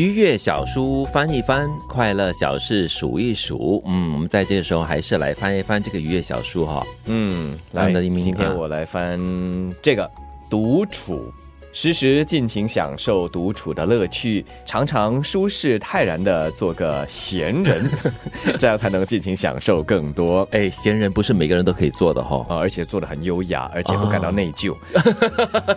愉悦小书翻一翻，快乐小事数一数。嗯，我们在这个时候还是来翻一翻这个愉悦小书哈。嗯，来，来的明今天啊我来翻这个独处。时时尽情享受独处的乐趣，常常舒适泰然的做个闲人，这样才能尽情享受更多哎，闲人不是每个人都可以做的哈。啊！而且做的很优雅，而且不感到内疚。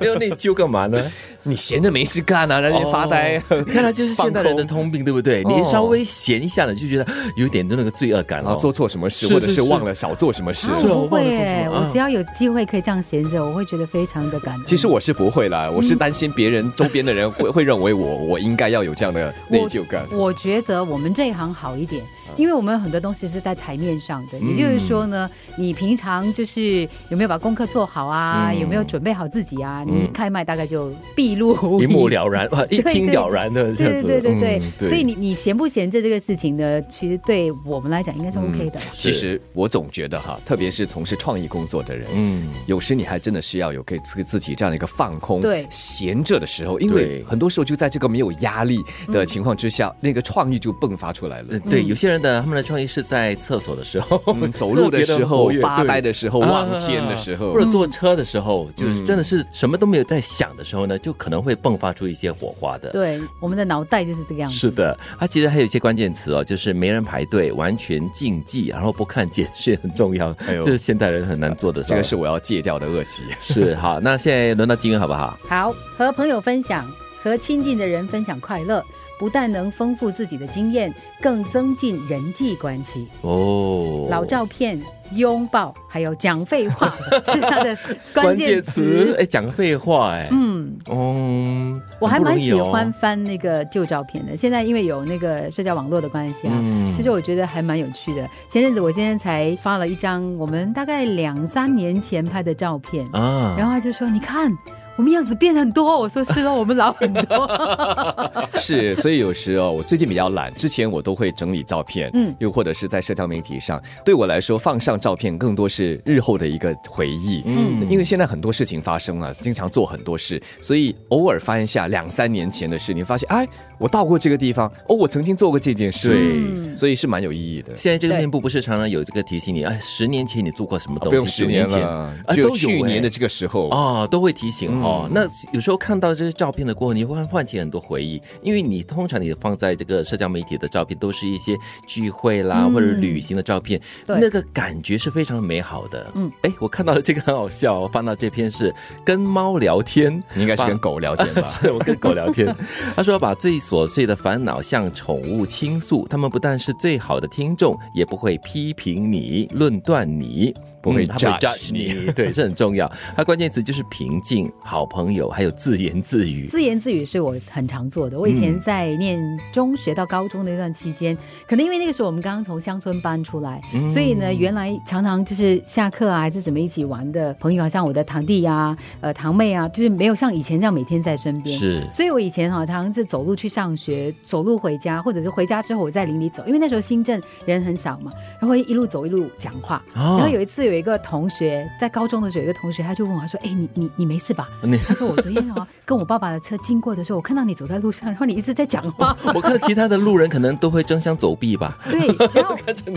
要内疚干嘛呢？你闲着没事干啊，让人发呆。哦你看，来就是现代人的通病，对不对？你哦稍微闲一下呢，就觉得有点那个罪恶感了。然后做错什么事，是或者是忘了少做什么事。我不会我只要有机会可以这样闲着，我会觉得非常的感动。其实我是不会啦，我是担心别人周边的人会会认为我我应该要有这样的内疚感。我觉得我们这一行好一点，因为我们有很多东西是在台面上的。也就是说呢，你平常就是有没有把功课做好啊？嗯有没有准备好自己啊？你一开麦大概就毕露。一目了然，一听了然的这样对子。对对对嗯对，所以你你闲不闲着这个事情呢，其实对我们来讲应该是 OK 的。其实我总觉得哈，特别是从事创意工作的人，嗯，有时你还真的是要有给自自己这样的一个放空、对闲着的时候，因为很多时候就在这个没有压力的情况之下，那个创意就迸发出来了呃。对，有些人的他们的创意是在厕所的时候，嗯 走路的时候发呆的时候望天的时候或者坐车的时候，就是嗯真的是什么都没有在想的时候呢，就可能会迸发出一些火花的。对，我们的脑袋就是这个样子。是的，它其实还有一些关键词哦，就是没人排队，完全禁忌，然后不看简讯很重要，这是现代人很难做的。这个是我要戒掉的恶习。是好，那现在轮到金源好不好？好，和朋友分享，和亲近的人分享快乐，不但能丰富自己的经验，更增进人际关系。哦，老照片、拥抱，还有讲废话，是他的关关键键词，哎，讲废话，哎，嗯，哦，我还蛮喜欢翻那个旧照片的。现在因为有那个社交网络的关系啊，嗯其实我觉得还蛮有趣的。前阵子我今天才发了一张我们大概两三年前拍的照片，啊，然后他就说：“你看。”我们样子变很多，我说是哦，我们老很多。是，所以有时哦，我最近比较懒，之前我都会整理照片，嗯。嗯，又或者是在社交媒体上，对我来说放上照片更多是日后的一个回忆，嗯。嗯，因为现在很多事情发生了，经常做很多事，所以偶尔翻一下两三年前的事，你发现，哎，我到过这个地方，哦，我曾经做过这件事，对。所以是蛮有意义的。现在这个面部不是常常有这个提醒你，哎，十年前你做过什么啊不东西？用十年九前就都有哎去年的这个时候，哦，都会提醒哦。嗯那有时候看到这些照片的过后，你会唤起很多回忆，因为你通常你放在这个社交媒体的照片都是一些聚会啦、嗯或者旅行的照片，对那个感觉是非常美好的。嗯嗯，哎，我看到了这个很好笑、翻到这篇是跟猫聊天。你应该是跟狗聊天吧？是我跟狗聊天，他说把最琐碎的烦恼向宠物倾诉，他们不但是最好的听众，也不会批评你、论断你。不会嗯他不会 judge 你，对，这很重要。它关键词就是平静、好朋友，还有自言自语。自言自语是我很常做的。我以前在念中学到高中的那段期间，可能因为那个时候我们刚刚从乡村搬出来，所以呢，原来常常就是下课啊，还是什么一起玩的朋友好，像我的堂弟啊、呃堂妹啊，就是没有像以前这样每天在身边。是，所以我以前哈常常是走路去上学，走路回家，或者是回家之后我在林里走，因为那时候新镇人很少嘛，然后一路走一路讲话。哦然后有一次有一个同学在高中的时候，有一个同学他就问我他说：“哎，你你你没事吧？” 你他说：“我昨天哦跟我爸爸的车经过的时候，我看到你走在路上，然后你一直在讲话。我看其他的路人可能都会争相走避吧。对，然后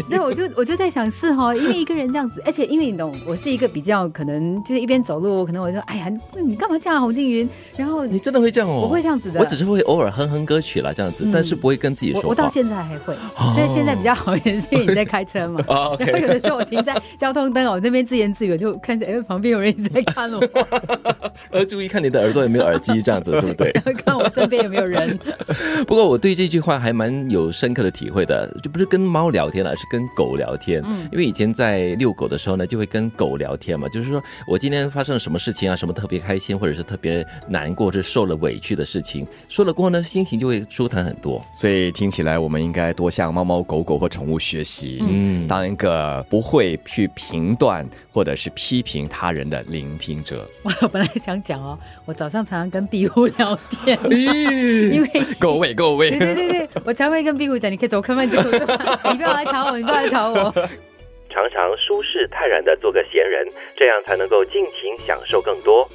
对，我就我就在想是哈、因为一个人这样子，而且因为你懂，我是一个比较可能就是一边走路，可能我就说哎呀，你干嘛这样啊，洪静云？然后你真的会这样哦？我会这样子的我只是会偶尔哼哼歌曲啦，这样子，嗯但是不会跟自己说话。我我到现在还会，但是现在比较好一点，是因为你在开车嘛。哦然后有的时候我停在交通灯哦，我这边自言自语，就看见哎旁边有人一直在看我，呃注意看你的耳朵有没有耳机，这样子对不对？看我身边有没有人。不过我对这句话还蛮有深刻的体会的，就不是跟猫聊天了，而是跟狗聊天。嗯因为以前在遛狗的时候呢，就会跟狗聊天嘛，就是说我今天发生了什么事情啊，什么特别开心，或者是特别难过，或者是受了委屈的事情，说了过后呢，心情就会舒坦很多。所以听起来我们应该多向猫猫狗狗或宠物学习，嗯，当一个不会去评断或者是批评他人的聆听者。我本来想讲哦，我早上常常跟壁虎聊天，因为各位各位对，对对对，我常会跟壁虎讲，你可以走开慢走，你不要来吵我，你不要来吵我。常常舒适泰然的做个闲人，这样才能够尽情享受更多。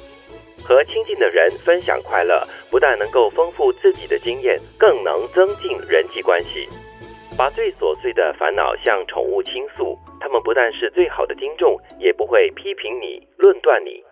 和亲近的人分享快乐，不但能够丰富自己的经验，更能增进人际关系。把最琐碎的烦恼向宠物倾诉，它们不但是最好的听众，也不会批评你、论断你。